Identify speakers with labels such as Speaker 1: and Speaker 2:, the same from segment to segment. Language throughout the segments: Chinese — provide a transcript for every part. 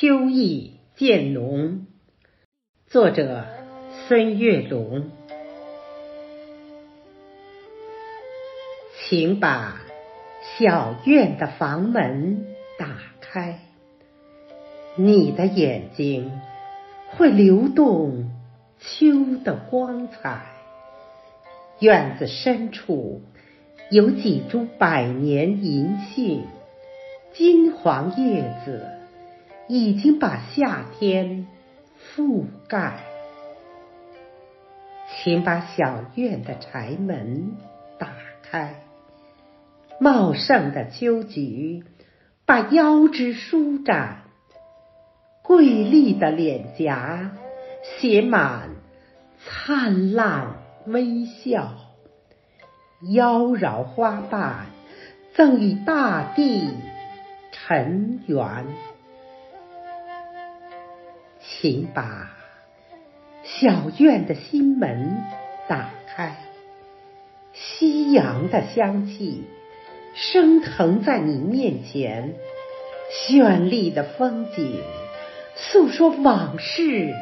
Speaker 1: 秋意渐浓，作者孙月龙。请把小院的房门打开，你的眼睛会流动秋的光彩。院子深处有几株百年银杏，金黄叶子。已经把夏天覆盖，请把小院的柴门打开。茂盛的秋菊把腰肢舒展，瑰丽的脸颊写满灿烂微笑，妖娆花瓣赠予大地尘缘。请把小院的心门打开，夕阳的香气升腾在你面前，绚丽的风景诉说往事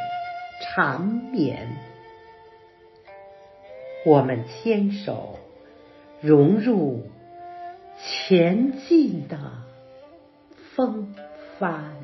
Speaker 1: 缠绵。我们牵手融入前进的风帆。